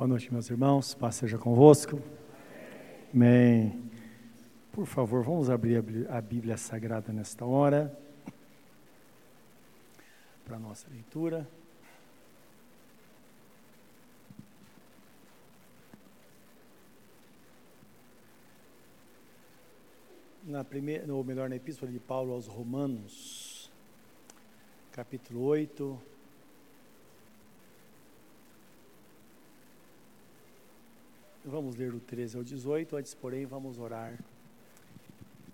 Boa noite, meus irmãos. Paz seja convosco. Amém. Por favor, vamos abrir a Bíblia Sagrada nesta hora para a nossa leitura. Na primeira, ou melhor, na Epístola de Paulo aos Romanos, capítulo 8, Vamos ler o 13 ao 18, antes, porém, vamos orar.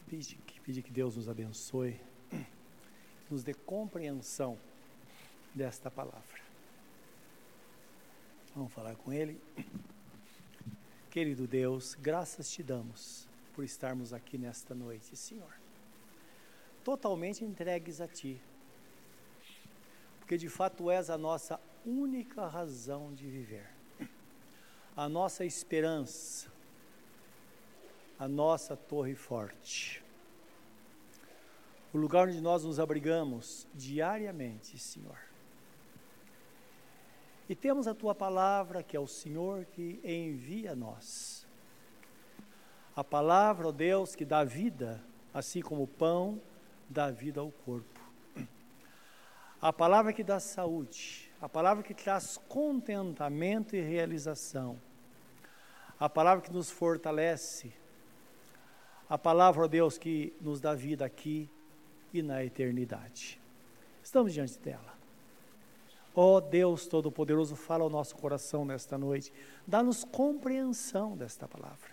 Pedir que, que Deus nos abençoe, nos dê compreensão desta palavra. Vamos falar com Ele. Querido Deus, graças te damos por estarmos aqui nesta noite, Senhor. Totalmente entregues a Ti, porque de fato és a nossa única razão de viver a nossa esperança, a nossa torre forte. O lugar onde nós nos abrigamos diariamente, Senhor. E temos a tua palavra, que é o Senhor que envia a nós. A palavra, ó Deus, que dá vida, assim como o pão dá vida ao corpo. A palavra que dá saúde, a palavra que traz contentamento e realização a palavra que nos fortalece, a palavra, ó Deus, que nos dá vida aqui e na eternidade. Estamos diante dela. Ó Deus Todo-Poderoso, fala ao nosso coração nesta noite, dá-nos compreensão desta palavra.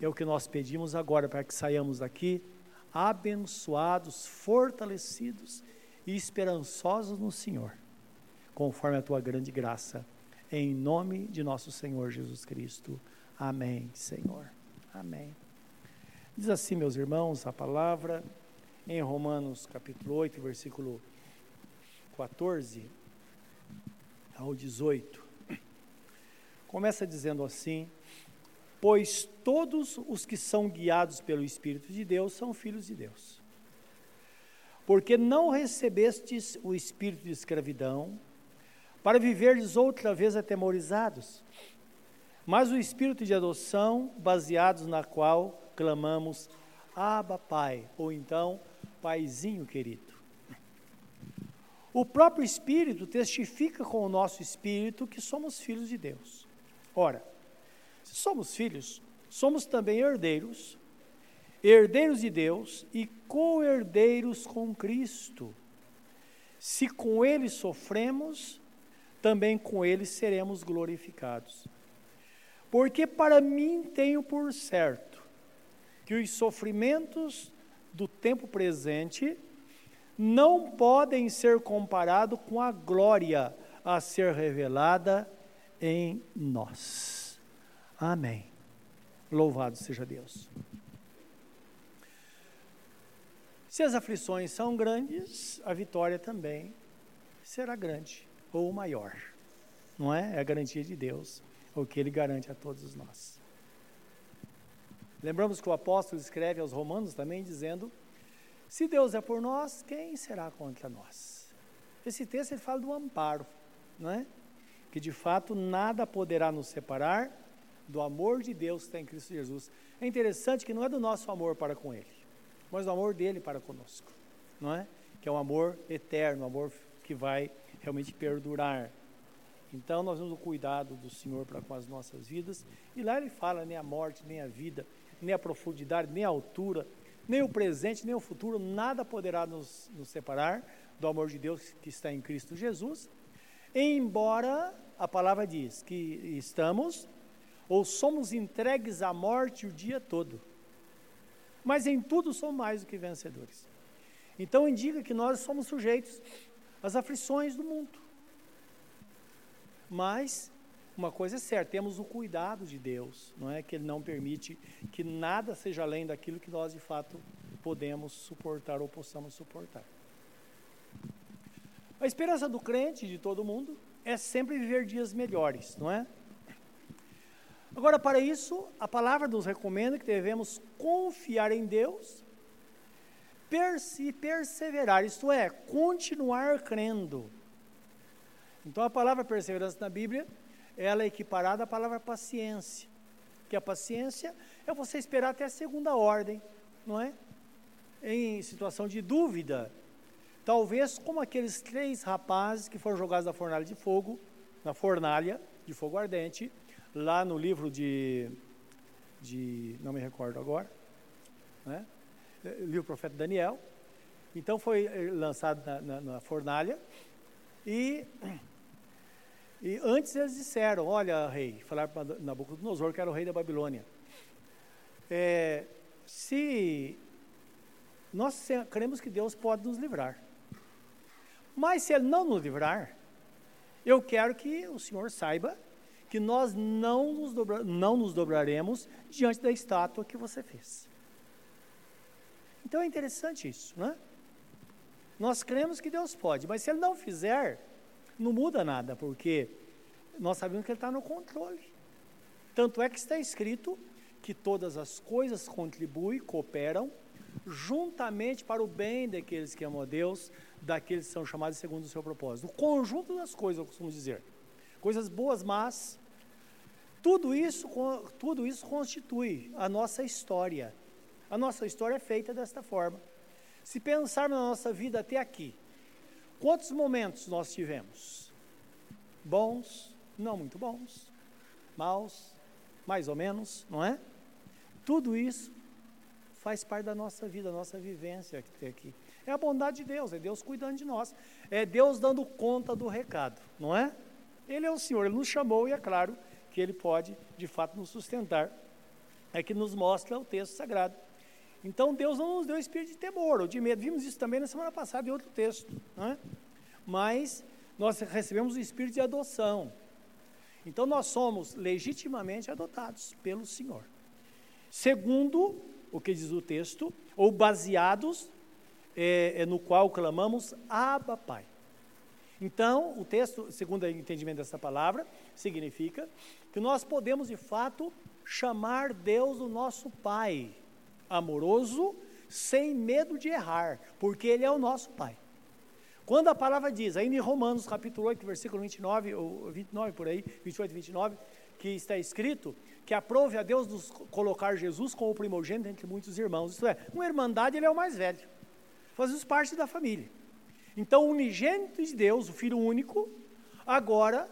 É o que nós pedimos agora para que saiamos daqui abençoados, fortalecidos e esperançosos no Senhor, conforme a tua grande graça em nome de nosso Senhor Jesus Cristo. Amém, Senhor. Amém. Diz assim, meus irmãos, a palavra em Romanos capítulo 8, versículo 14 ao 18. Começa dizendo assim: Pois todos os que são guiados pelo Espírito de Deus são filhos de Deus. Porque não recebestes o espírito de escravidão para viverdes outra vez atemorizados, mas o espírito de adoção, baseados na qual clamamos, Abba Pai, ou então, Paizinho querido. O próprio Espírito testifica com o nosso espírito que somos filhos de Deus. Ora, se somos filhos, somos também herdeiros, herdeiros de Deus e co-herdeiros com Cristo. Se com Ele sofremos, também com ele seremos glorificados. Porque para mim tenho por certo que os sofrimentos do tempo presente não podem ser comparados com a glória a ser revelada em nós. Amém. Louvado seja Deus. Se as aflições são grandes, a vitória também será grande ou maior. Não é? É a garantia de Deus, o que ele garante a todos nós. Lembramos que o apóstolo escreve aos Romanos também dizendo: Se Deus é por nós, quem será contra nós? Esse texto ele fala do amparo, não é? Que de fato nada poderá nos separar do amor de Deus que está em Cristo Jesus. É interessante que não é do nosso amor para com Ele, mas do amor dele para conosco, não é? Que é um amor eterno, um amor que vai realmente perdurar. Então nós vamos o cuidado do Senhor para com as nossas vidas. E lá ele fala nem a morte, nem a vida, nem a profundidade, nem a altura, nem o presente, nem o futuro, nada poderá nos, nos separar do amor de Deus que está em Cristo Jesus. Embora a palavra diz que estamos ou somos entregues à morte o dia todo. Mas em tudo somos mais do que vencedores. Então indica que nós somos sujeitos as aflições do mundo. Mas uma coisa é certa, temos o cuidado de Deus, não é que ele não permite que nada seja além daquilo que nós de fato podemos suportar ou possamos suportar. A esperança do crente, de todo mundo, é sempre viver dias melhores, não é? Agora, para isso, a palavra nos recomenda que devemos confiar em Deus e perseverar, isto é, continuar crendo. Então a palavra perseverança na Bíblia ela é equiparada à palavra paciência. Que a paciência é você esperar até a segunda ordem, não é? Em situação de dúvida, talvez como aqueles três rapazes que foram jogados na fornalha de fogo, na fornalha de fogo ardente, lá no livro de, de não me recordo agora, né? Livro profeta Daniel. Então foi eh, lançado na, na, na fornalha e e antes eles disseram, olha rei, falaram para Nabucodonosor que era o rei da Babilônia, é, se nós cremos que Deus pode nos livrar, mas se Ele não nos livrar, eu quero que o Senhor saiba que nós não nos, dobra, não nos dobraremos diante da estátua que você fez. Então é interessante isso, não é? Nós cremos que Deus pode, mas se Ele não fizer, não muda nada, porque nós sabemos que Ele está no controle. Tanto é que está escrito que todas as coisas contribuem, cooperam, juntamente para o bem daqueles que amam a Deus, daqueles que são chamados segundo o seu propósito. O conjunto das coisas, eu costumo dizer. Coisas boas, mas tudo isso, tudo isso constitui a nossa história. A nossa história é feita desta forma. Se pensarmos na nossa vida até aqui, quantos momentos nós tivemos? Bons, não muito bons, maus, mais ou menos, não é? Tudo isso faz parte da nossa vida, da nossa vivência aqui. É a bondade de Deus, é Deus cuidando de nós, é Deus dando conta do recado, não é? Ele é o Senhor, Ele nos chamou e é claro que Ele pode, de fato, nos sustentar. É que nos mostra o texto sagrado. Então Deus não nos deu espírito de temor ou de medo. Vimos isso também na semana passada em outro texto. Não é? Mas nós recebemos o espírito de adoção. Então nós somos legitimamente adotados pelo Senhor. Segundo o que diz o texto, ou baseados é, é no qual clamamos Abba Pai. Então, o texto, segundo o entendimento dessa palavra, significa que nós podemos de fato chamar Deus o nosso Pai amoroso, sem medo de errar, porque Ele é o nosso Pai. Quando a palavra diz, ainda em Romanos capítulo 8, versículo 29, ou 29 por aí, 28 e 29, que está escrito que aprove a Deus nos colocar Jesus como o primogênito entre muitos irmãos. Isto é, uma irmandade ele é o mais velho. Fazemos parte da família. Então, o unigênito de Deus, o Filho único, agora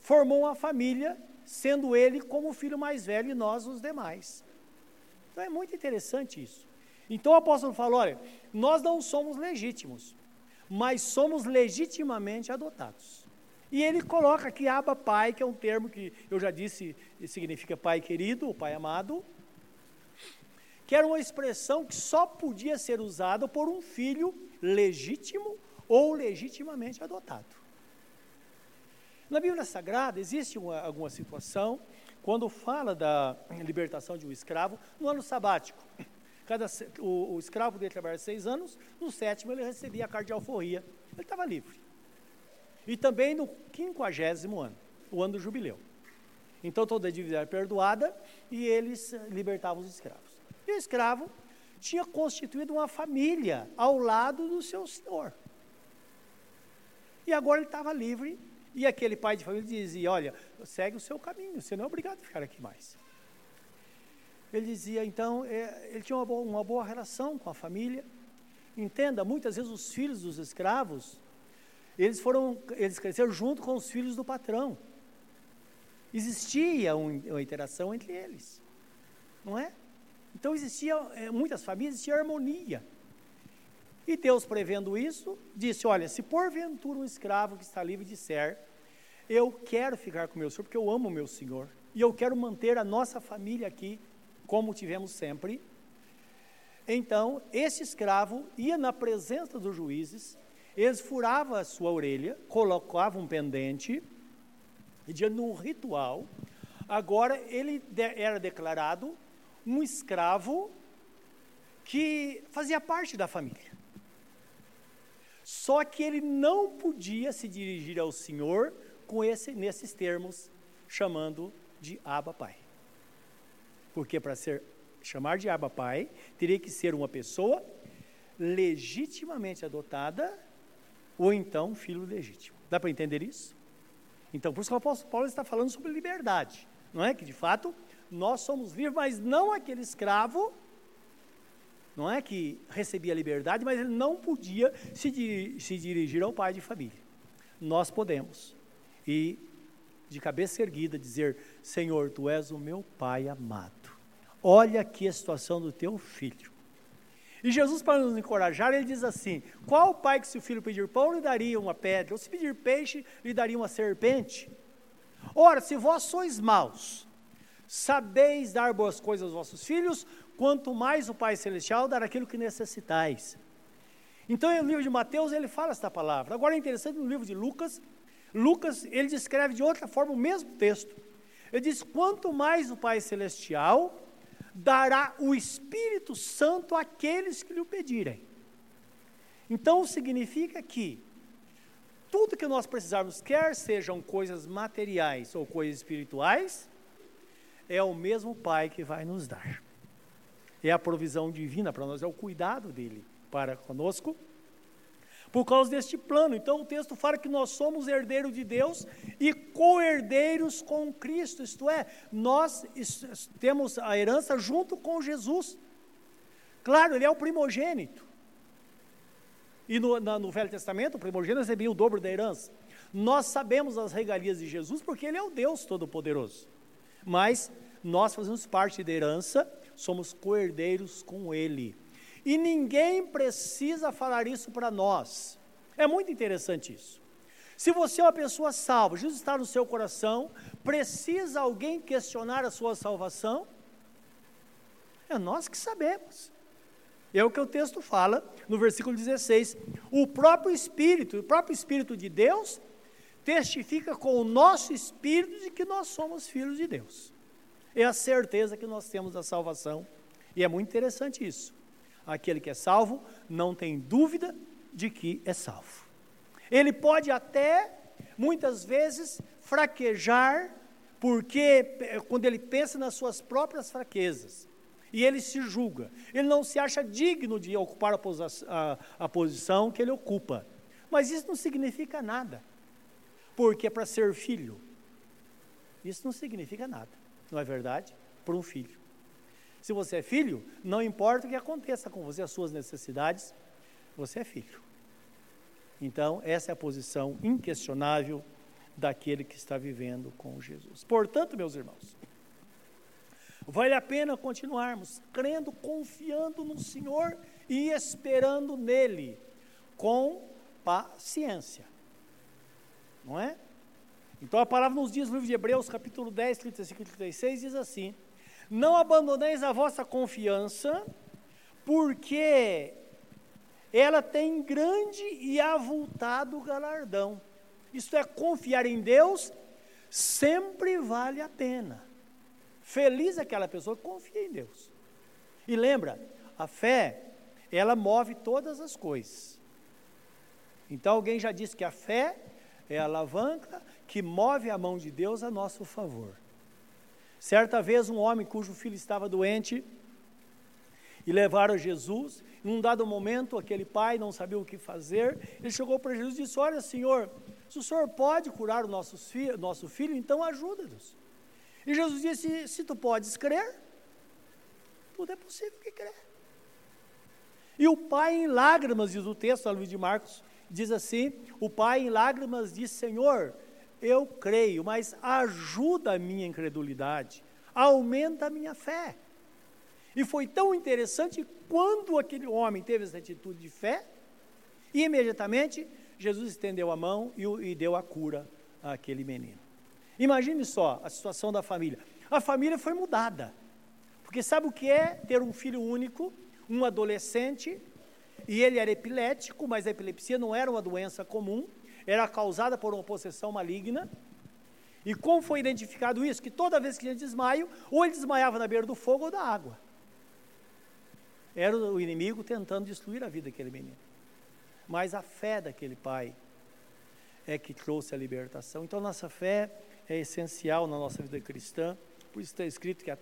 formou uma família, sendo ele como o filho mais velho e nós os demais. Então é muito interessante isso. Então o apóstolo fala: olha, nós não somos legítimos, mas somos legitimamente adotados. E ele coloca aqui Abba Pai, que é um termo que eu já disse significa pai querido, ou pai amado, que era uma expressão que só podia ser usada por um filho legítimo ou legitimamente adotado. Na Bíblia Sagrada existe uma, alguma situação quando fala da libertação de um escravo no ano sabático. Cada, o, o escravo dele trabalhar seis anos, no sétimo ele recebia a carta de alforria. Ele estava livre. E também no quinquagésimo ano, o ano do jubileu. Então toda a dívida era perdoada e eles libertavam os escravos. E o escravo tinha constituído uma família ao lado do seu senhor. E agora ele estava livre e aquele pai de família dizia: Olha, segue o seu caminho, você não é obrigado a ficar aqui mais. Ele dizia, então, é, ele tinha uma boa, uma boa relação com a família. Entenda, muitas vezes os filhos dos escravos, eles foram, eles cresceram junto com os filhos do patrão. Existia um, uma interação entre eles, não é? Então existia, é, muitas famílias, existia harmonia. E Deus, prevendo isso, disse: Olha, se porventura um escravo que está livre disser, eu quero ficar com meu senhor, porque eu amo meu senhor, e eu quero manter a nossa família aqui, como tivemos sempre. Então, esse escravo ia na presença dos juízes, eles furavam a sua orelha, colocavam um pendente, e diante de um ritual, agora ele era declarado um escravo que fazia parte da família. Só que ele não podia se dirigir ao Senhor com esse, nesses termos, chamando de Abba Pai. Porque para ser chamar de Abba Pai, teria que ser uma pessoa legitimamente adotada ou então filho legítimo. Dá para entender isso? Então, por isso que o apóstolo Paulo está falando sobre liberdade, não é? Que de fato nós somos livres, mas não aquele escravo, não é que recebia liberdade, mas ele não podia se, se dirigir ao pai de família. Nós podemos. E de cabeça erguida dizer: Senhor, tu és o meu pai amado. Olha aqui a situação do teu filho. E Jesus, para nos encorajar, ele diz assim: Qual pai que, se o filho pedir pão, lhe daria uma pedra? Ou se pedir peixe, lhe daria uma serpente? Ora, se vós sois maus, sabeis dar boas coisas aos vossos filhos, quanto mais o Pai Celestial dar aquilo que necessitais. Então, no livro de Mateus, ele fala esta palavra. Agora, é interessante, no livro de Lucas, Lucas, ele descreve de outra forma o mesmo texto. Ele diz: Quanto mais o Pai Celestial dará o Espírito Santo àqueles que lhe o pedirem. Então significa que tudo que nós precisarmos, quer sejam coisas materiais ou coisas espirituais, é o mesmo Pai que vai nos dar. É a provisão divina para nós, é o cuidado dele para conosco por causa deste plano. Então o texto fala que nós somos herdeiros de Deus e co-herdeiros com Cristo, isto é, nós temos a herança junto com Jesus. Claro, ele é o primogênito. E no, na, no Velho Testamento, o primogênito recebia o dobro da herança. Nós sabemos as regalias de Jesus porque ele é o Deus Todo-Poderoso. Mas nós fazemos parte da herança, somos co-herdeiros com ele. E ninguém precisa falar isso para nós. É muito interessante isso. Se você é uma pessoa salva, Jesus está no seu coração, precisa alguém questionar a sua salvação? É nós que sabemos. É o que o texto fala no versículo 16. O próprio Espírito, o próprio Espírito de Deus, testifica com o nosso espírito de que nós somos filhos de Deus. É a certeza que nós temos da salvação. E é muito interessante isso aquele que é salvo não tem dúvida de que é salvo. Ele pode até, muitas vezes, fraquejar, porque eh, quando ele pensa nas suas próprias fraquezas, e ele se julga, ele não se acha digno de ocupar a, a, a posição que ele ocupa. Mas isso não significa nada, porque é para ser filho. Isso não significa nada, não é verdade? Para um filho. Se você é filho, não importa o que aconteça com você, as suas necessidades, você é filho. Então, essa é a posição inquestionável daquele que está vivendo com Jesus. Portanto, meus irmãos, vale a pena continuarmos crendo, confiando no Senhor e esperando nele com paciência. Não é? Então a palavra nos diz no livro de Hebreus, capítulo 10, 35 e 36, diz assim: não abandoneis a vossa confiança, porque ela tem grande e avultado galardão. Isto é, confiar em Deus sempre vale a pena. Feliz é aquela pessoa que confia em Deus. E lembra, a fé, ela move todas as coisas. Então alguém já disse que a fé é a alavanca que move a mão de Deus a nosso favor. Certa vez, um homem cujo filho estava doente e levaram Jesus. Em um dado momento, aquele pai não sabia o que fazer. Ele chegou para Jesus e disse: Olha, Senhor, se o Senhor pode curar o nosso filho, nosso filho então ajuda-nos. E Jesus disse: Se tu podes crer, tudo é possível que crer. E o pai, em lágrimas, diz o texto, a Luiz de Marcos, diz assim: O pai, em lágrimas, disse: Senhor, eu creio, mas ajuda a minha incredulidade, aumenta a minha fé. E foi tão interessante quando aquele homem teve essa atitude de fé, e imediatamente Jesus estendeu a mão e, e deu a cura àquele menino. Imagine só a situação da família. A família foi mudada. Porque sabe o que é ter um filho único, um adolescente, e ele era epilético, mas a epilepsia não era uma doença comum, era causada por uma possessão maligna. E como foi identificado isso? Que toda vez que tinha desmaio, ou ele desmaiava na beira do fogo ou da água. Era o inimigo tentando destruir a vida daquele menino. Mas a fé daquele pai é que trouxe a libertação. Então, nossa fé é essencial na nossa vida cristã. Por isso está escrito que, a,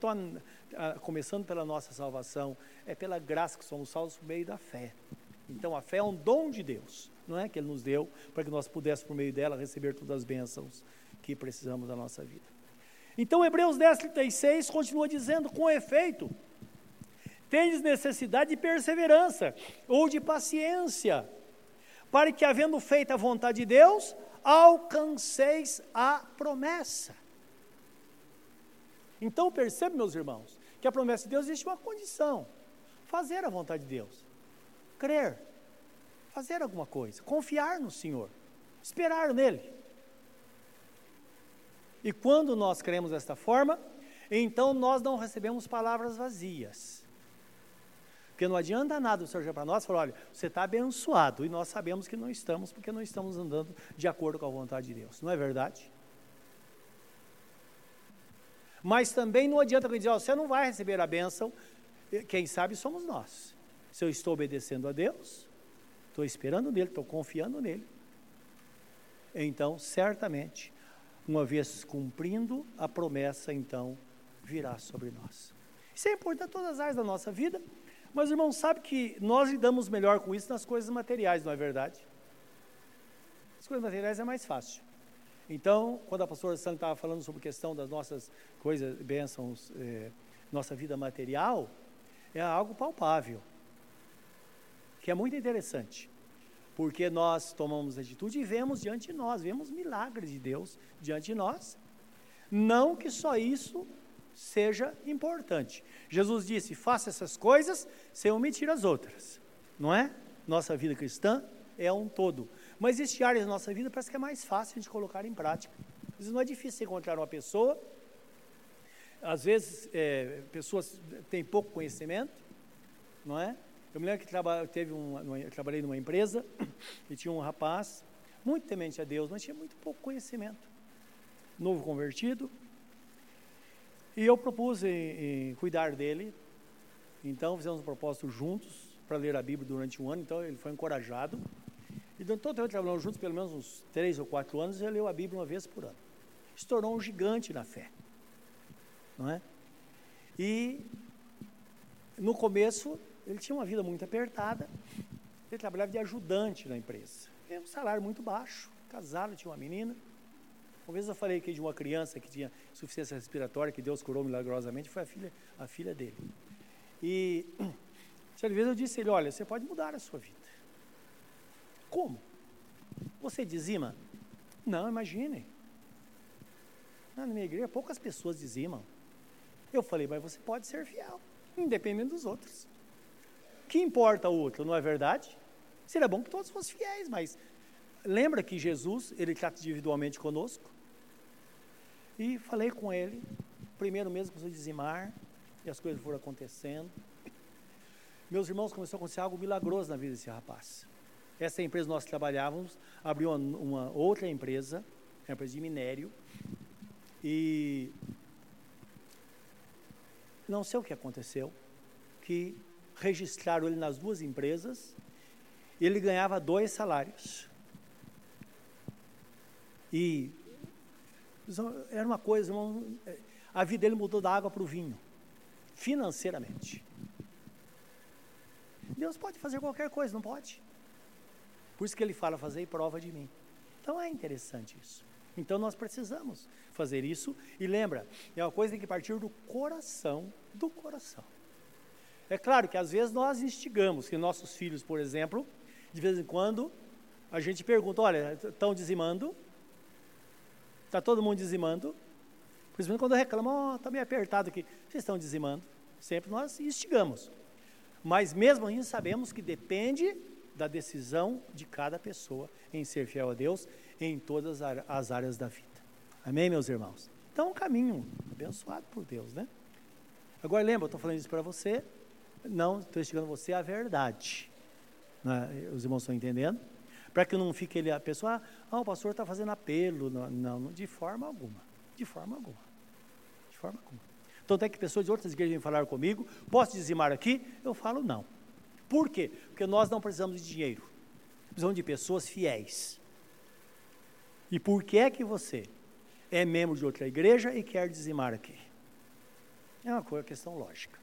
a, começando pela nossa salvação, é pela graça que somos salvos por meio da fé. Então, a fé é um dom de Deus não é? Que Ele nos deu para que nós pudéssemos, por meio dela, receber todas as bênçãos que precisamos da nossa vida. Então, Hebreus 10, 36 continua dizendo: com efeito, tendes necessidade de perseverança ou de paciência, para que, havendo feito a vontade de Deus, alcanceis a promessa. Então, percebe, meus irmãos, que a promessa de Deus existe uma condição: fazer a vontade de Deus, crer, fazer alguma coisa, confiar no Senhor, esperar nele. E quando nós cremos desta forma, então nós não recebemos palavras vazias. Porque não adianta nada o Senhor já para nós falar, olha, você está abençoado, e nós sabemos que não estamos, porque não estamos andando de acordo com a vontade de Deus. Não é verdade? Mas também não adianta dizer, oh, você não vai receber a bênção, quem sabe somos nós. Se eu estou obedecendo a Deus, estou esperando nele, estou confiando nele, então certamente, uma vez cumprindo a promessa, então virá sobre nós. Isso é importante em todas as áreas da nossa vida, mas irmão, sabe que nós lidamos melhor com isso nas coisas materiais, não é verdade? As coisas materiais é mais fácil. Então, quando a pastora Sandra estava falando sobre a questão das nossas coisas, bênçãos, eh, nossa vida material, é algo palpável, que é muito interessante, porque nós tomamos atitude e vemos diante de nós, vemos milagres de Deus diante de nós. Não que só isso seja importante. Jesus disse: faça essas coisas sem omitir as outras, não é? Nossa vida cristã é um todo. Mas existem áreas da nossa vida parece que é mais fácil de colocar em prática. Às vezes não é difícil encontrar uma pessoa, às vezes é, pessoas têm pouco conhecimento, não é? Eu me lembro que traba, teve um, eu trabalhei numa empresa e tinha um rapaz muito temente a Deus, mas tinha muito pouco conhecimento. Novo convertido, e eu propus em, em cuidar dele. Então fizemos um propósito juntos para ler a Bíblia durante um ano. Então ele foi encorajado. E durante todo o tempo trabalhamos juntos, pelo menos uns três ou quatro anos, ele leu a Bíblia uma vez por ano. Se tornou um gigante na fé. Não é? E no começo ele tinha uma vida muito apertada. Ele trabalhava de ajudante na empresa. Tinha um salário muito baixo, casado, tinha uma menina. Uma vez eu falei aqui de uma criança que tinha insuficiência respiratória, que Deus curou milagrosamente, foi a filha, a filha dele. E certa vez eu disse a ele, olha, você pode mudar a sua vida. Como? Você dizima? Não, imagine. Na minha igreja, poucas pessoas dizimam. Eu falei, mas você pode ser fiel, independente dos outros. Que importa o outro, não é verdade? Seria bom que todos fossem fiéis, mas lembra que Jesus, ele trata individualmente conosco? E falei com ele, primeiro mesmo começou a dizimar, e as coisas foram acontecendo. Meus irmãos, começou a acontecer algo milagroso na vida desse rapaz. Essa empresa nós trabalhávamos, abriu uma, uma outra empresa, uma empresa de minério, e não sei o que aconteceu, que registraram ele nas duas empresas, ele ganhava dois salários. E era uma coisa, a vida dele mudou da água para o vinho, financeiramente. Deus pode fazer qualquer coisa, não pode? Por isso que ele fala, fazer prova de mim. Então é interessante isso. Então nós precisamos fazer isso. E lembra, é uma coisa que tem que partir do coração, do coração. É claro que às vezes nós instigamos, que nossos filhos, por exemplo, de vez em quando, a gente pergunta, olha, estão dizimando? Está todo mundo dizimando. Principalmente quando reclamam, oh, está meio apertado aqui. Vocês estão dizimando. Sempre nós instigamos. Mas mesmo assim sabemos que depende da decisão de cada pessoa em ser fiel a Deus em todas as áreas da vida. Amém, meus irmãos? Então, um caminho abençoado por Deus, né? Agora, lembra, eu estou falando isso para você, não estou instigando você a verdade. Né? Os irmãos estão entendendo? para que não fique ele, a pessoa, ah, o pastor está fazendo apelo. Não, não, de forma alguma. De forma alguma. De forma alguma. Então, até que pessoas de outras igrejas vêm falar comigo, posso dizimar aqui? Eu falo não. Por quê? Porque nós não precisamos de dinheiro. Precisamos de pessoas fiéis. E por que é que você é membro de outra igreja e quer dizimar aqui? É uma coisa, questão lógica.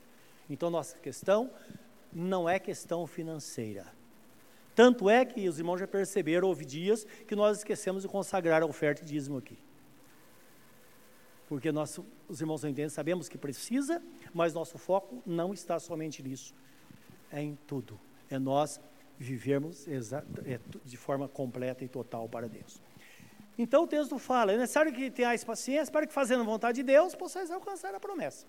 Então, nossa questão não é questão financeira Tanto é que os irmãos já perceberam, houve dias que nós esquecemos de consagrar a oferta e dízimo aqui. Porque nós, os irmãos não entendem, sabemos que precisa, mas nosso foco não está somente nisso. É em tudo. É nós vivermos é, de forma completa e total para Deus. Então o texto fala: é necessário que tenhais paciência para que, fazendo a vontade de Deus, possais alcançar a promessa.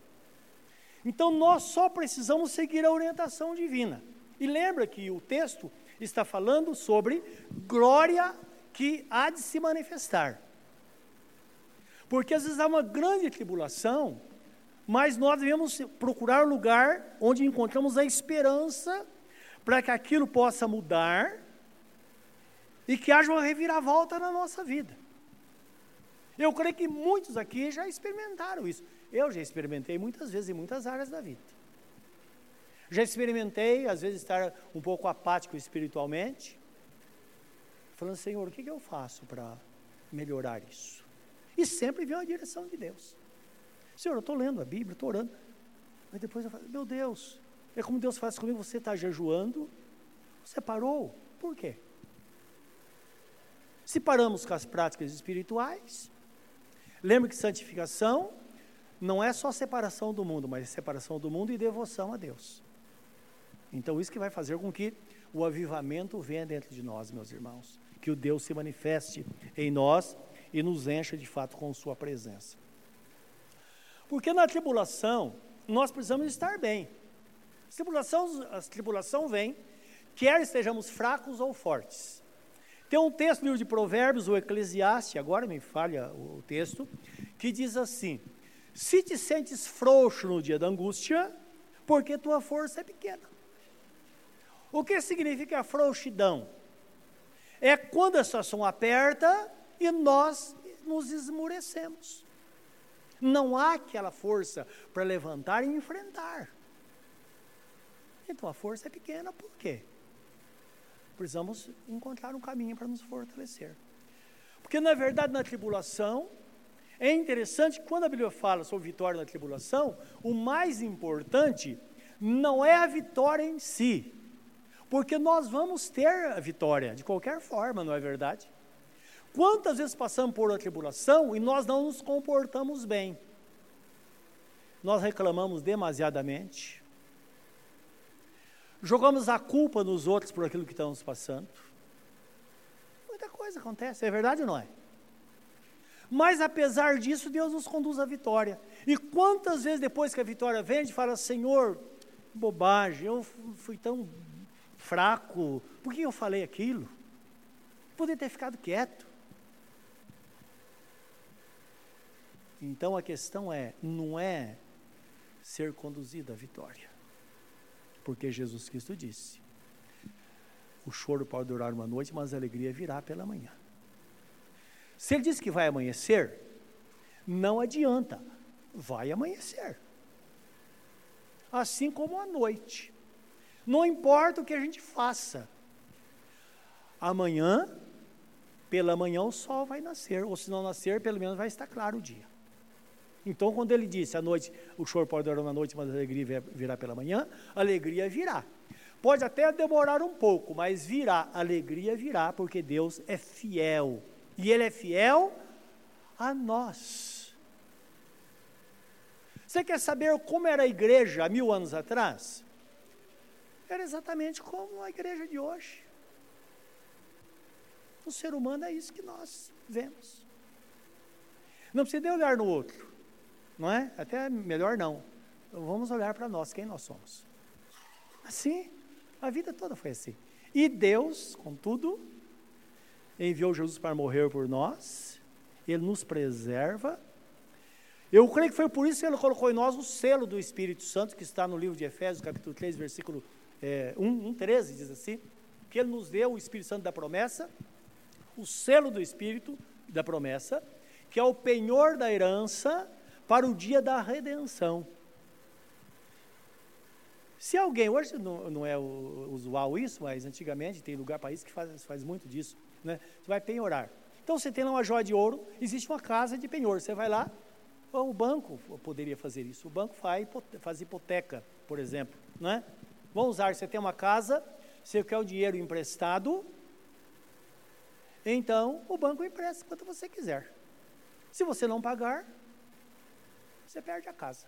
Então nós só precisamos seguir a orientação divina. E lembra que o texto está falando sobre glória que há de se manifestar. Porque às vezes há uma grande tribulação, mas nós devemos procurar lugar onde encontramos a esperança para que aquilo possa mudar e que haja uma reviravolta na nossa vida. Eu creio que muitos aqui já experimentaram isso. Eu já experimentei muitas vezes em muitas áreas da vida. Já experimentei, às vezes, estar um pouco apático espiritualmente, falando, Senhor, o que, eu faço para melhorar isso? E sempre vem a direção de Deus. Senhor, eu estou lendo a Bíblia, estou orando. Mas depois eu falo, meu Deus, é como Deus faz comigo, você está jejuando, você parou. Por quê? Se paramos com as práticas espirituais, lembre que santificação não é só separação do mundo, mas separação do mundo e devoção a Deus. Então, isso que vai fazer com que o avivamento venha dentro de nós, meus irmãos. Que o Deus se manifeste em nós e nos encha de fato com Sua presença. Porque na tribulação, nós precisamos estar bem. A tribulação, a tribulação vem, quer estejamos fracos ou fortes. Tem um texto no livro de Provérbios, o Eclesiastes, agora me falha o texto, que diz assim: Se te sentes frouxo no dia da angústia, porque tua força é pequena. O que significa frouxidão? É quando a situação aperta e nós nos esmurecemos. Não há aquela força para levantar e enfrentar. Então a força é pequena, por quê? Precisamos encontrar um caminho para nos fortalecer. Porque, na verdade, na tribulação, é interessante que quando a Bíblia fala sobre vitória na tribulação, o mais importante não é a vitória em si, porque nós vamos ter a vitória de qualquer forma, não é verdade? Quantas vezes passamos por uma tribulação e nós não nos comportamos bem? Nós reclamamos demasiadamente, jogamos a culpa nos outros por aquilo que estamos passando. Muita coisa acontece, é verdade ou não é? Mas apesar disso, Deus nos conduz à vitória. E quantas vezes depois que a vitória vem, a gente fala: Senhor, bobagem, eu fui tão fraco, por que eu falei aquilo? Poderia ter ficado quieto. Então a questão é: não é ser conduzido à vitória. Porque Jesus Cristo disse: o choro pode durar uma noite, mas a alegria virá pela manhã. Se ele disse que vai amanhecer, não adianta, vai amanhecer. Assim como a noite. Não importa o que a gente faça. Amanhã, pela manhã, o sol vai nascer, ou se não nascer, pelo menos vai estar claro o dia. Então, quando ele disse, a noite, o choro pode durar uma noite, mas a alegria virá pela manhã, a alegria virá. Pode até demorar um pouco, mas virá, a alegria virá, porque Deus é fiel. E Ele é fiel a nós. Você quer saber como era a igreja há mil anos atrás? Era exatamente como a igreja de hoje. O ser humano é isso que nós vemos. Não precisa de olhar no outro não é? Até melhor não. Vamos olhar para nós, quem nós somos. Assim, a vida toda foi assim. E Deus, contudo, enviou Jesus para morrer por nós, Ele nos preserva. Eu creio que foi por isso que Ele colocou em nós o selo do Espírito Santo, que está no livro de Efésios, capítulo 3, versículo é, 1, 1, 13, diz assim, que Ele nos deu o Espírito Santo da promessa, o selo do Espírito da promessa, que é o penhor da herança para o dia da redenção. Se alguém, hoje não, não é usual isso, mas antigamente tem lugar, país que faz, faz muito disso, né? Você vai penhorar. Então você tem lá uma joia de ouro, existe uma casa de penhor, você vai lá, o banco poderia fazer isso, o banco faz, faz hipoteca, por exemplo, né? Vamos usar, você tem uma casa, Você quer o dinheiro emprestado? Então, o banco empresta quanto você quiser. Se você não pagar, você perde a casa.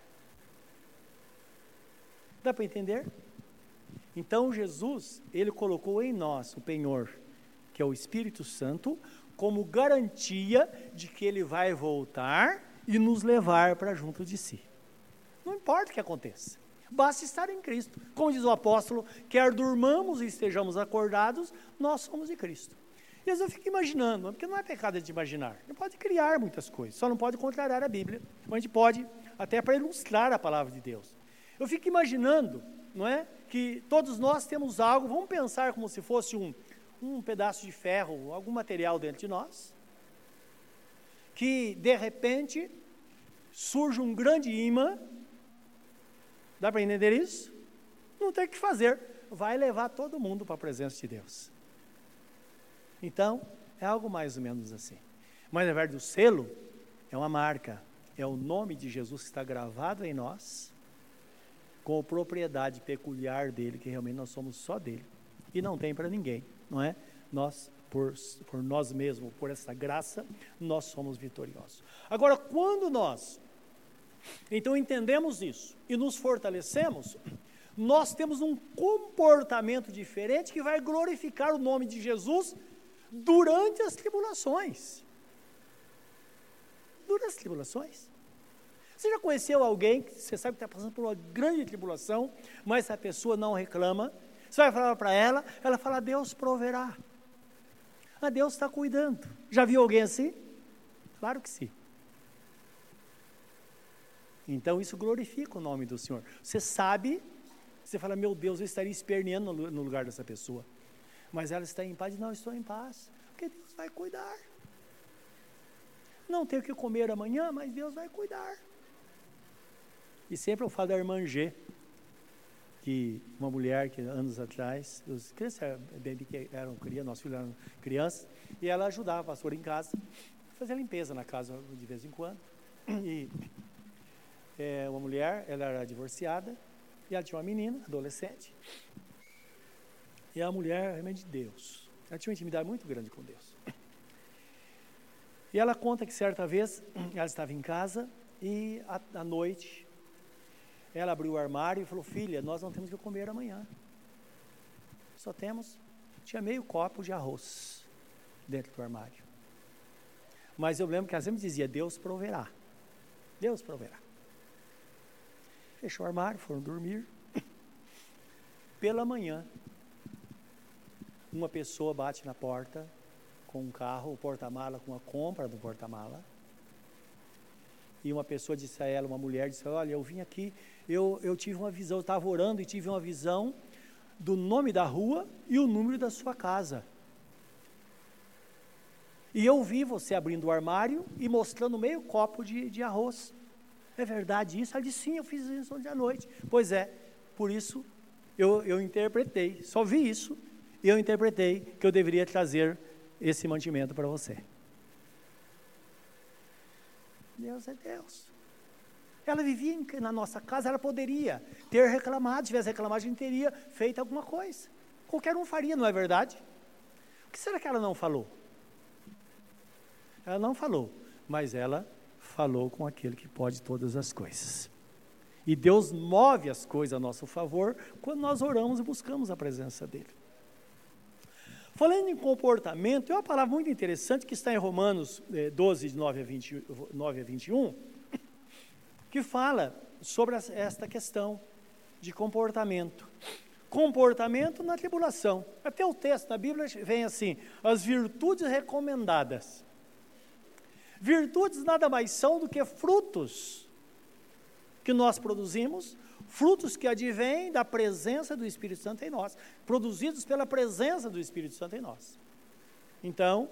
Dá para entender? Então, Jesus, ele colocou em nós o penhor, que é o Espírito Santo, como garantia de que ele vai voltar e nos levar para junto de si. Não importa o que aconteça. Basta estar em Cristo. Como diz o apóstolo, quer durmamos e estejamos acordados, nós somos de Cristo. E eu fico imaginando, porque não é pecado de imaginar. A gente pode criar muitas coisas, só não pode contrariar a Bíblia. Mas a gente pode, até para ilustrar a palavra de Deus. Eu fico imaginando, não é? Que todos nós temos algo, vamos pensar como se fosse um, um pedaço de ferro, algum material dentro de nós, que de repente surge um grande imã, dá para entender isso? Não tem o que fazer, vai levar todo mundo para a presença de Deus. Então, é algo mais ou menos assim. Mas na verdade o selo é uma marca, é o nome de Jesus que está gravado em nós, com a propriedade peculiar dele, que realmente nós somos só dele, e não tem para ninguém não é? Nós, por, por nós mesmos, por essa graça, nós somos vitoriosos. Agora, quando nós, então entendemos isso e nos fortalecemos, nós temos um comportamento diferente que vai glorificar o nome de Jesus durante as tribulações. Durante as tribulações. Você já conheceu alguém que você sabe que está passando por uma grande tribulação, mas a pessoa não reclama, você vai falar para ela, ela fala: Deus proverá. Ah, Deus está cuidando. Já viu alguém assim? Claro que sim. Então isso glorifica o nome do Senhor. Você sabe, você fala: Meu Deus, eu estaria esperneando no lugar dessa pessoa. Mas ela está em paz. Não, estou em paz. Porque Deus vai cuidar. Não tenho que comer amanhã, mas Deus vai cuidar. E sempre eu falo da irmã G que uma mulher que anos atrás, os crianças que eram crianças, nossos filhos eram crianças, e ela ajudava a pastora em casa, fazia limpeza na casa de vez em quando. E é, uma mulher, ela era divorciada, e ela tinha uma menina, adolescente, e a mulher realmente de Deus. Ela tinha uma intimidade muito grande com Deus. E ela conta que certa vez ela estava em casa e à noite ela abriu o armário e falou: Filha, nós não temos o que comer amanhã. Só temos. Tinha meio copo de arroz dentro do armário. Mas eu lembro que ela sempre dizia: Deus proverá. Deus proverá. Fechou o armário, foram dormir. Pela manhã, uma pessoa bate na porta com um carro, o porta-mala com a compra do porta-mala. E uma pessoa disse a ela, uma mulher disse: Olha, eu vim aqui eu, eu tive uma visão, eu estava orando e tive uma visão do nome da rua e o número da sua casa. E eu vi você abrindo o armário e mostrando meio copo de, de arroz. É verdade isso? Ela disse, sim, eu fiz isso ontem à noite. Pois é, por isso eu, eu interpretei, só vi isso, e eu interpretei que eu deveria trazer esse mantimento para você. Deus é Deus. Ela vivia na nossa casa, ela poderia ter reclamado, se tivesse reclamado, a gente teria feito alguma coisa. Qualquer um faria, não é verdade? O que será que ela não falou? Ela não falou, mas ela falou com aquele que pode todas as coisas. E Deus move as coisas a nosso favor quando nós oramos e buscamos a presença dEle. Falando em comportamento, é uma palavra muito interessante que está em Romanos 12, eh, de 9 a, 20, 9 a 21 que fala sobre esta questão de comportamento. Comportamento na tribulação. Até o texto da Bíblia vem assim: as virtudes recomendadas. Virtudes nada mais são do que frutos que nós produzimos, frutos que advêm da presença do Espírito Santo em nós, produzidos pela presença do Espírito Santo em nós. Então,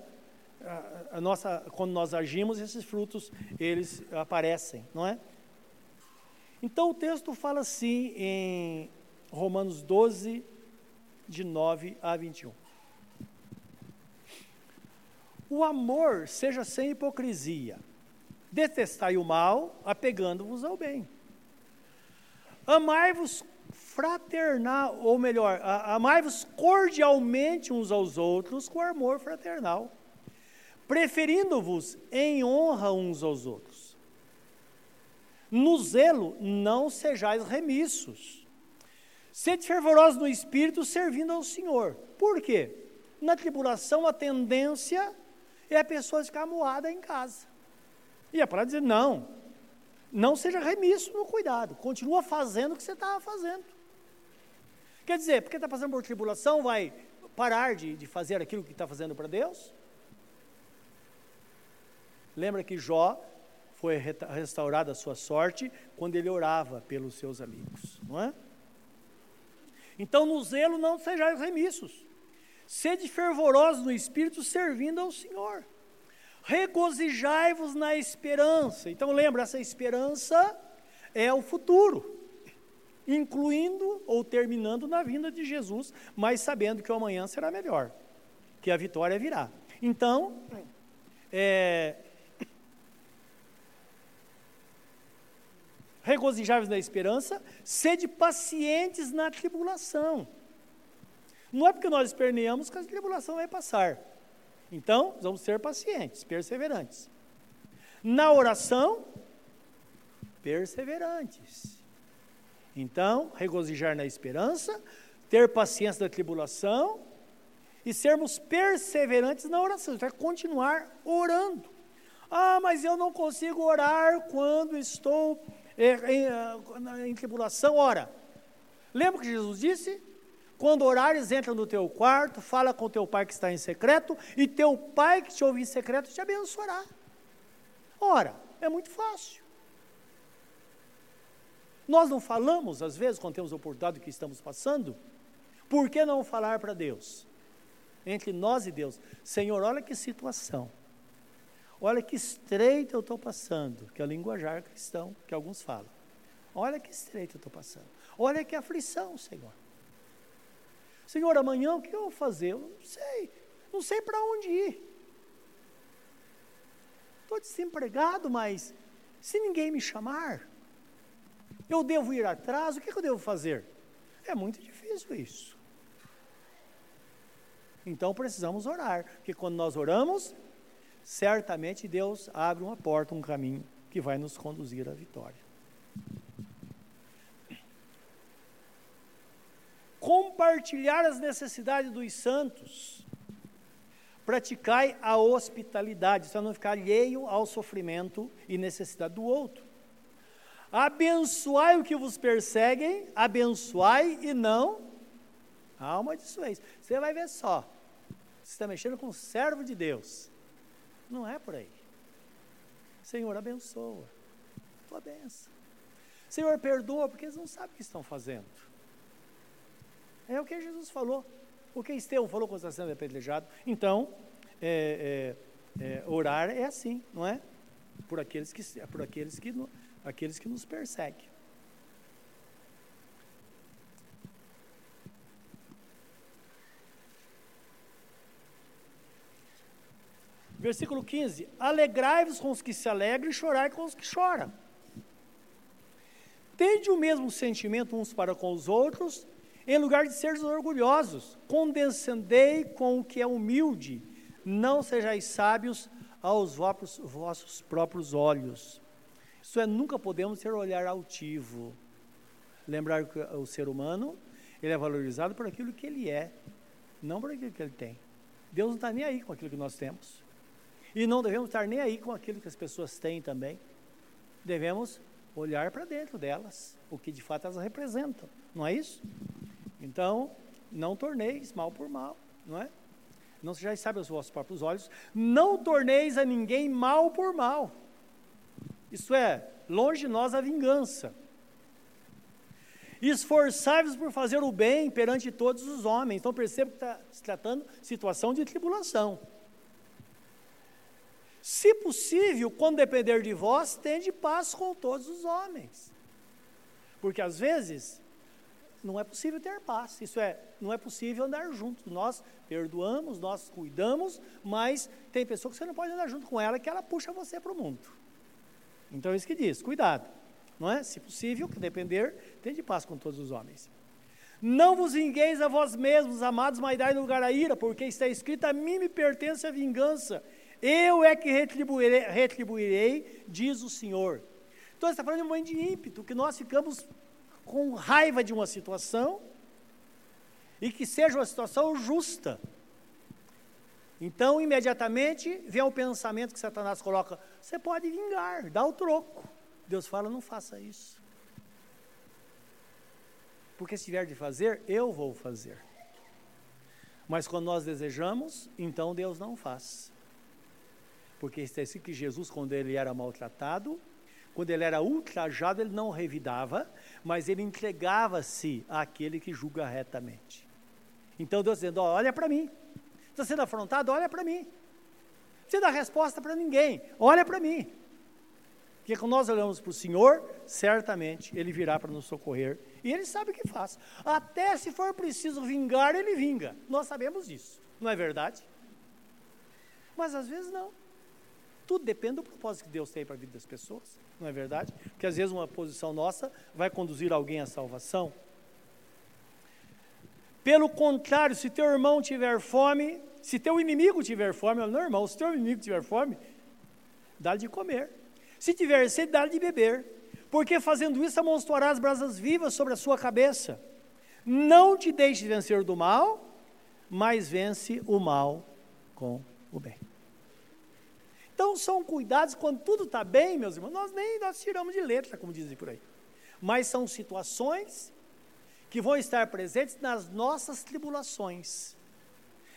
a, a nossa, quando nós agimos, esses frutos eles aparecem, não é? Então o texto fala assim em Romanos 12, de 9 a 21. O amor seja sem hipocrisia. Detestai o mal, apegando-vos ao bem. Amai-vos fraternal, ou melhor, amai-vos cordialmente uns aos outros com amor fraternal, preferindo-vos em honra uns aos outros. No zelo não sejais remissos. Sede fervorosos no espírito, servindo ao Senhor. Por quê? Na tribulação, a tendência é a pessoa ficar moada em casa. E é para dizer: não, não seja remisso no cuidado, continua fazendo o que você estava fazendo. Quer dizer, porque está passando por tribulação, vai parar de, de fazer aquilo que está fazendo para Deus? Lembra que Jó foi restaurada a sua sorte quando ele orava pelos seus amigos, não é? Então, no zelo não sejais remissos. Sede fervorosos no espírito, servindo ao Senhor. Regozijai-vos na esperança. Então, lembra, essa esperança é o futuro incluindo ou terminando na vinda de Jesus, mas sabendo que o amanhã será melhor, que a vitória virá. Então, é, regozijai-vos na esperança, sede pacientes na tribulação. Não é porque nós esperneamos que a tribulação vai passar. Então, vamos ser pacientes, perseverantes. Na oração, perseverantes. Então, regozijar na esperança, ter paciência da tribulação e sermos perseverantes na oração, vai continuar orando. Ah, mas eu não consigo orar quando estou em, em, em tribulação. Ora, lembra que Jesus disse? Quando orares, entra no teu quarto, fala com teu pai que está em secreto, e teu pai que te ouve em secreto te abençoará. Ora, é muito fácil. Nós não falamos, às vezes, quando temos a oportunidade que estamos passando, por que não falar para Deus? Entre nós e Deus, Senhor, olha que situação, olha que estreito eu estou passando, que é o linguajar cristão que alguns falam. Olha que estreito eu estou passando, olha que aflição, Senhor. Senhor, amanhã o que eu vou fazer? Eu não sei, não sei para onde ir. Estou desempregado, mas se ninguém me chamar, eu devo ir atrás? O que, eu devo fazer? É muito difícil isso. Então precisamos orar, porque quando nós oramos, certamente Deus abre uma porta, um caminho que vai nos conduzir à vitória. Compartilhar as necessidades dos santos. Praticai a hospitalidade, para não ficar alheio ao sofrimento e necessidade do outro. Abençoai o que vos perseguem, abençoai e não amaldiçoeis. Você vai ver só. Você está mexendo com o servo de Deus. Não é por aí. Senhor, abençoa. Tua benção. Senhor, perdoa, porque eles não sabem o que estão fazendo. É o que Jesus falou. O que Estevão falou quando está sendo apedrejado. Então, é, é, é, orar é assim, não é? Por aqueles que, por aqueles que aqueles que nos perseguem. Versículo 15: Alegrai-vos com os que se alegram e chorai com os que choram. Tende o mesmo sentimento uns para com os outros, em lugar de seres orgulhosos. Condescendei com o que é humilde, não sejais sábios aos vossos, vossos próprios olhos. Isso é, nunca podemos ter olhar altivo. Lembrar que o ser humano, ele é valorizado por aquilo que ele é, não por aquilo que ele tem. Deus não está nem aí com aquilo que nós temos. E não devemos estar nem aí com aquilo que as pessoas têm também. Devemos olhar para dentro delas, o que de fato elas representam, não é isso? Então, não torneis mal por mal, não é? Não já sabe os vossos próprios olhos, não torneis a ninguém mal por mal. Isso é, longe de nós a vingança. Esforçai-vos por fazer o bem perante todos os homens. Então perceba que está se tratando de situação de tribulação. Se possível, quando depender de vós, tende paz com todos os homens. Porque às vezes não é possível ter paz. Isso é, não é possível andar junto. Nós perdoamos, nós cuidamos, mas tem pessoa que você não pode andar junto com ela que ela puxa você para o mundo. Então é isso que diz, cuidado. não é? Se possível, que depender, tem de paz com todos os homens. Não vos vingueis a vós mesmos, amados, mas dai lugar à ira, porque está escrito: a mim me pertence a vingança, eu é que retribuirei, retribuirei diz o Senhor. Então, está falando de um momento de ímpeto, que nós ficamos com raiva de uma situação e que seja uma situação justa. Então, imediatamente, vem o pensamento que Satanás coloca: você pode vingar, dá o troco. Deus fala: não faça isso. Porque se tiver de fazer, eu vou fazer. Mas quando nós desejamos, então Deus não faz. Porque está escrito que Jesus, quando ele era maltratado, quando ele era ultrajado, ele não revidava, mas ele entregava-se àquele que julga retamente. Então Deus dizendo: olha para mim. Está sendo afrontado? Olha para mim. Você dá resposta para ninguém, olha para mim. Porque quando nós olhamos para o Senhor, certamente Ele virá para nos socorrer. E Ele sabe o que faz. Até se for preciso vingar, Ele vinga. Nós sabemos disso, não é verdade? Mas às vezes não. Tudo depende do propósito que Deus tem para a vida das pessoas, não é verdade? Porque às vezes uma posição nossa vai conduzir alguém à salvação. Pelo contrário, se teu irmão tiver fome, se teu inimigo tiver fome, não irmão, se teu inimigo tiver fome, dá-lhe de comer. Se tiver sede, dá-lhe de beber, porque fazendo isso amontoarás brasas vivas sobre a sua cabeça. Não te deixes vencer do mal, mas vence o mal com o bem. Então são cuidados quando tudo está bem, meus irmãos, nós nem nós tiramos de letra, como dizem por aí. Mas são situações que vão estar presentes nas nossas tribulações.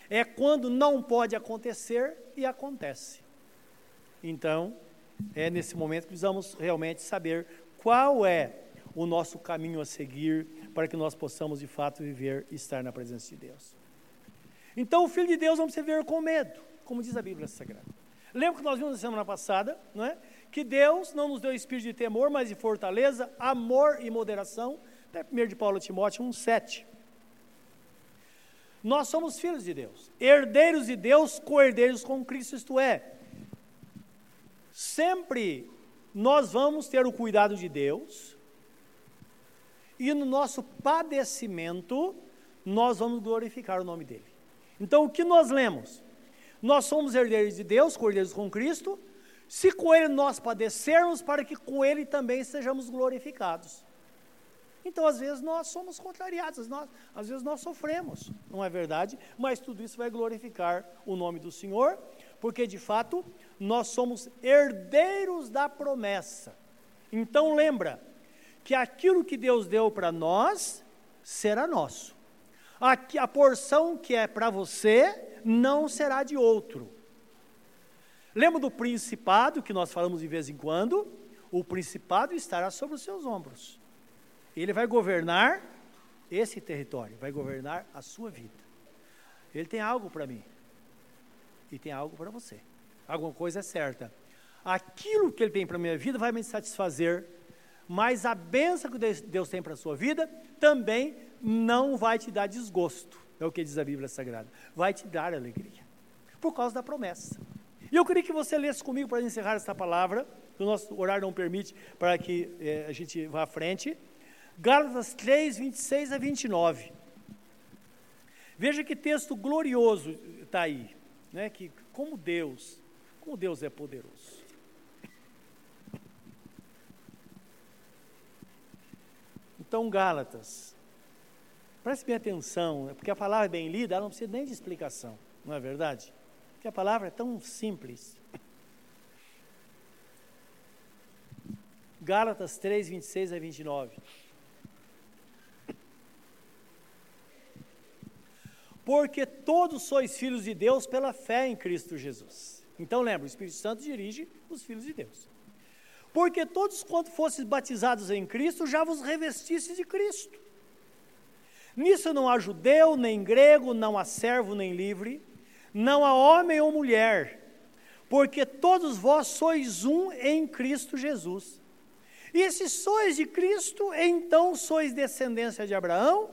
É quando não pode acontecer e acontece. Então, é nesse momento que precisamos realmente saber qual é o nosso caminho a seguir para que nós possamos de fato viver e estar na presença de Deus. Então, o Filho de Deus não precisa viver com medo, como diz a Bíblia Sagrada. Lembra que nós vimos na semana passada, não é? Que Deus não nos deu espírito de temor, mas de fortaleza, amor e moderação. Até 1 de Paulo Timóteo 1,7. Nós somos filhos de Deus, herdeiros de Deus, co-herdeiros com Cristo, isto é, sempre nós vamos ter o cuidado de Deus, e no nosso padecimento, nós vamos glorificar o nome dele. Então, o que nós lemos? Nós somos herdeiros de Deus, cordeiros com Cristo, se com Ele nós padecermos, para que com Ele também sejamos glorificados. Então, às vezes, nós somos contrariados, nós, às vezes nós sofremos, não é verdade? Mas tudo isso vai glorificar o nome do Senhor, porque de fato nós somos herdeiros da promessa. Então, lembra que aquilo que Deus deu para nós será nosso. A, a porção que é para você não será de outro. Lembra do principado que nós falamos de vez em quando? O principado estará sobre os seus ombros. Ele vai governar esse território, vai governar a sua vida. Ele tem algo para mim e tem algo para você. Alguma coisa é certa. Aquilo que ele tem para a minha vida vai me satisfazer, mas a benção que Deus tem para a sua vida também não vai te dar desgosto. É o que diz a Bíblia Sagrada. Vai te dar alegria. Por causa da promessa. E eu queria que você lesse comigo para encerrar esta palavra. O nosso horário não permite para que eh, a gente vá à frente. Gálatas 3, 26 a 29. Veja que texto glorioso está aí. Né? Que como Deus, como Deus é poderoso. Então, Gálatas Preste bem atenção, né? porque a palavra bem lida, ela não precisa nem de explicação, não é verdade? Porque a palavra é tão simples. Gálatas 3, 26 a 29. Porque todos sois filhos de Deus pela fé em Cristo Jesus. Então lembra, o Espírito Santo dirige os filhos de Deus. Porque todos quanto fostes batizados em Cristo, já vos revestistes de Cristo. Nisso não há judeu, nem grego, não há servo, nem livre, não há homem ou mulher, porque todos vós sois um em Cristo Jesus. E se sois de Cristo, então sois descendência de Abraão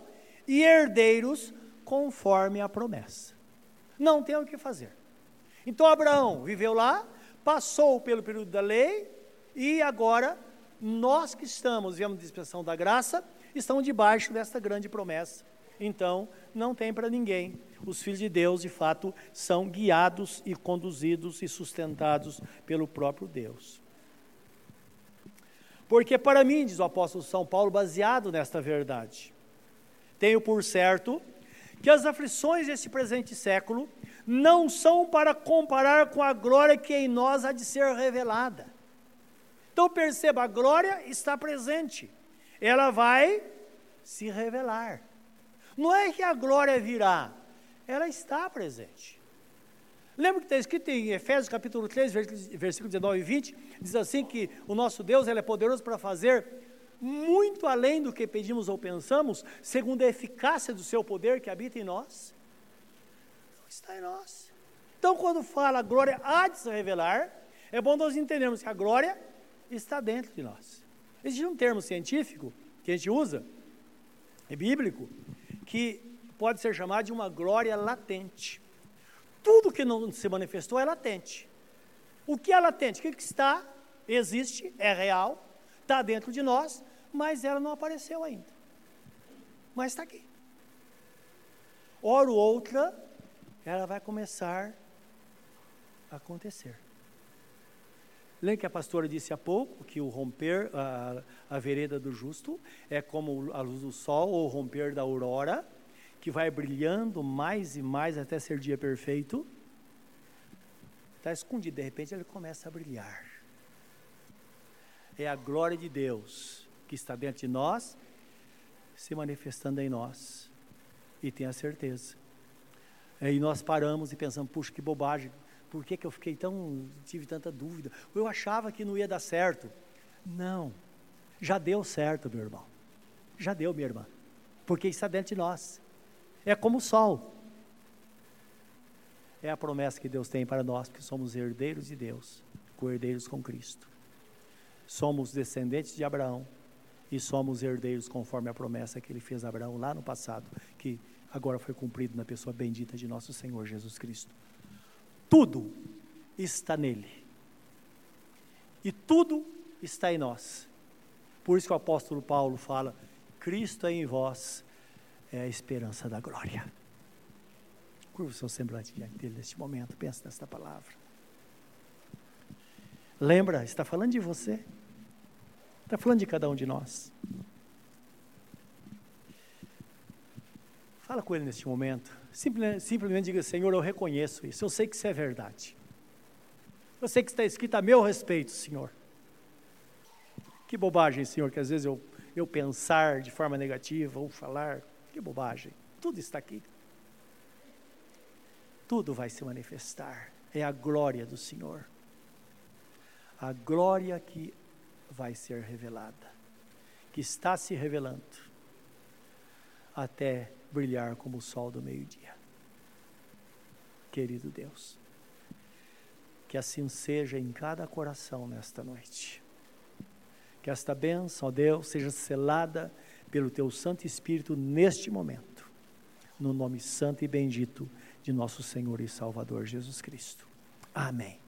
e herdeiros conforme a promessa. Não tem o que fazer. Então Abraão viveu lá, passou pelo período da lei e agora nós que estamos, vemos a dispensação da graça, estão debaixo desta grande promessa. Então, não tem para ninguém. Os filhos de Deus, de fato, são guiados e conduzidos e sustentados pelo próprio Deus. Porque para mim, diz o apóstolo São Paulo, baseado nesta verdade, tenho por certo que as aflições deste presente século não são para comparar com a glória que em nós há de ser revelada. Então perceba, a glória está presente, ela vai se revelar. Não é que a glória virá, ela está presente. Lembra que está escrito em Efésios capítulo 3, versículo 19 e 20, diz assim que o nosso Deus ele é poderoso para fazer muito além do que pedimos ou pensamos, segundo a eficácia do seu poder que habita em nós. Está em nós. Então, quando fala a glória há de se revelar, é bom nós entendermos que a glória está dentro de nós. Existe um termo científico que a gente usa, é bíblico, que pode ser chamado de uma glória latente. Tudo que não se manifestou é latente. O que é latente? O que, está, existe, é real, está dentro de nós, mas ela não apareceu ainda. Mas está aqui. Hora ou outra, ela vai começar a acontecer. Lembra que a pastora disse há pouco que o romper, a, a vereda do justo, é como a luz do sol ou o romper da aurora, que vai brilhando mais e mais até ser dia perfeito. Está escondido, de repente ele começa a brilhar. É a glória de Deus que está dentro de nós, se manifestando em nós. E tenha certeza. E nós paramos e pensamos, puxa, que bobagem, por que, que eu fiquei tão, tive tanta dúvida? Eu achava que não ia dar certo. Não, já deu certo, meu irmão. Já deu, minha irmã. Porque está dentro de nós. É como o sol. É a promessa que Deus tem para nós, que somos herdeiros de Deus, co-herdeiros com Cristo. Somos descendentes de Abraão e somos herdeiros conforme a promessa que ele fez a Abraão lá no passado, que agora foi cumprido na pessoa bendita de nosso Senhor Jesus Cristo. Tudo está nele. E tudo está em nós. Por isso que o apóstolo Paulo fala: Cristo é em vós, é a esperança da glória. Curva o seu semblante diante dele neste momento, pensa nesta palavra. Lembra, está falando de você, está falando de cada um de nós. Fala com ele neste momento. Simplesmente, simplesmente diga, Senhor, eu reconheço isso, eu sei que isso é verdade. Eu sei que está escrito a meu respeito, Senhor. Que bobagem, Senhor, que às vezes eu, eu pensar de forma negativa ou falar que bobagem. Tudo está aqui. Tudo vai se manifestar. É a glória do Senhor. A glória que vai ser revelada, que está se revelando até brilhar como o sol do meio-dia. Querido Deus, que assim seja em cada coração nesta noite. Que esta bênção, ó Deus, seja selada pelo teu Santo Espírito neste momento, no nome santo e bendito de nosso Senhor e Salvador Jesus Cristo. Amém.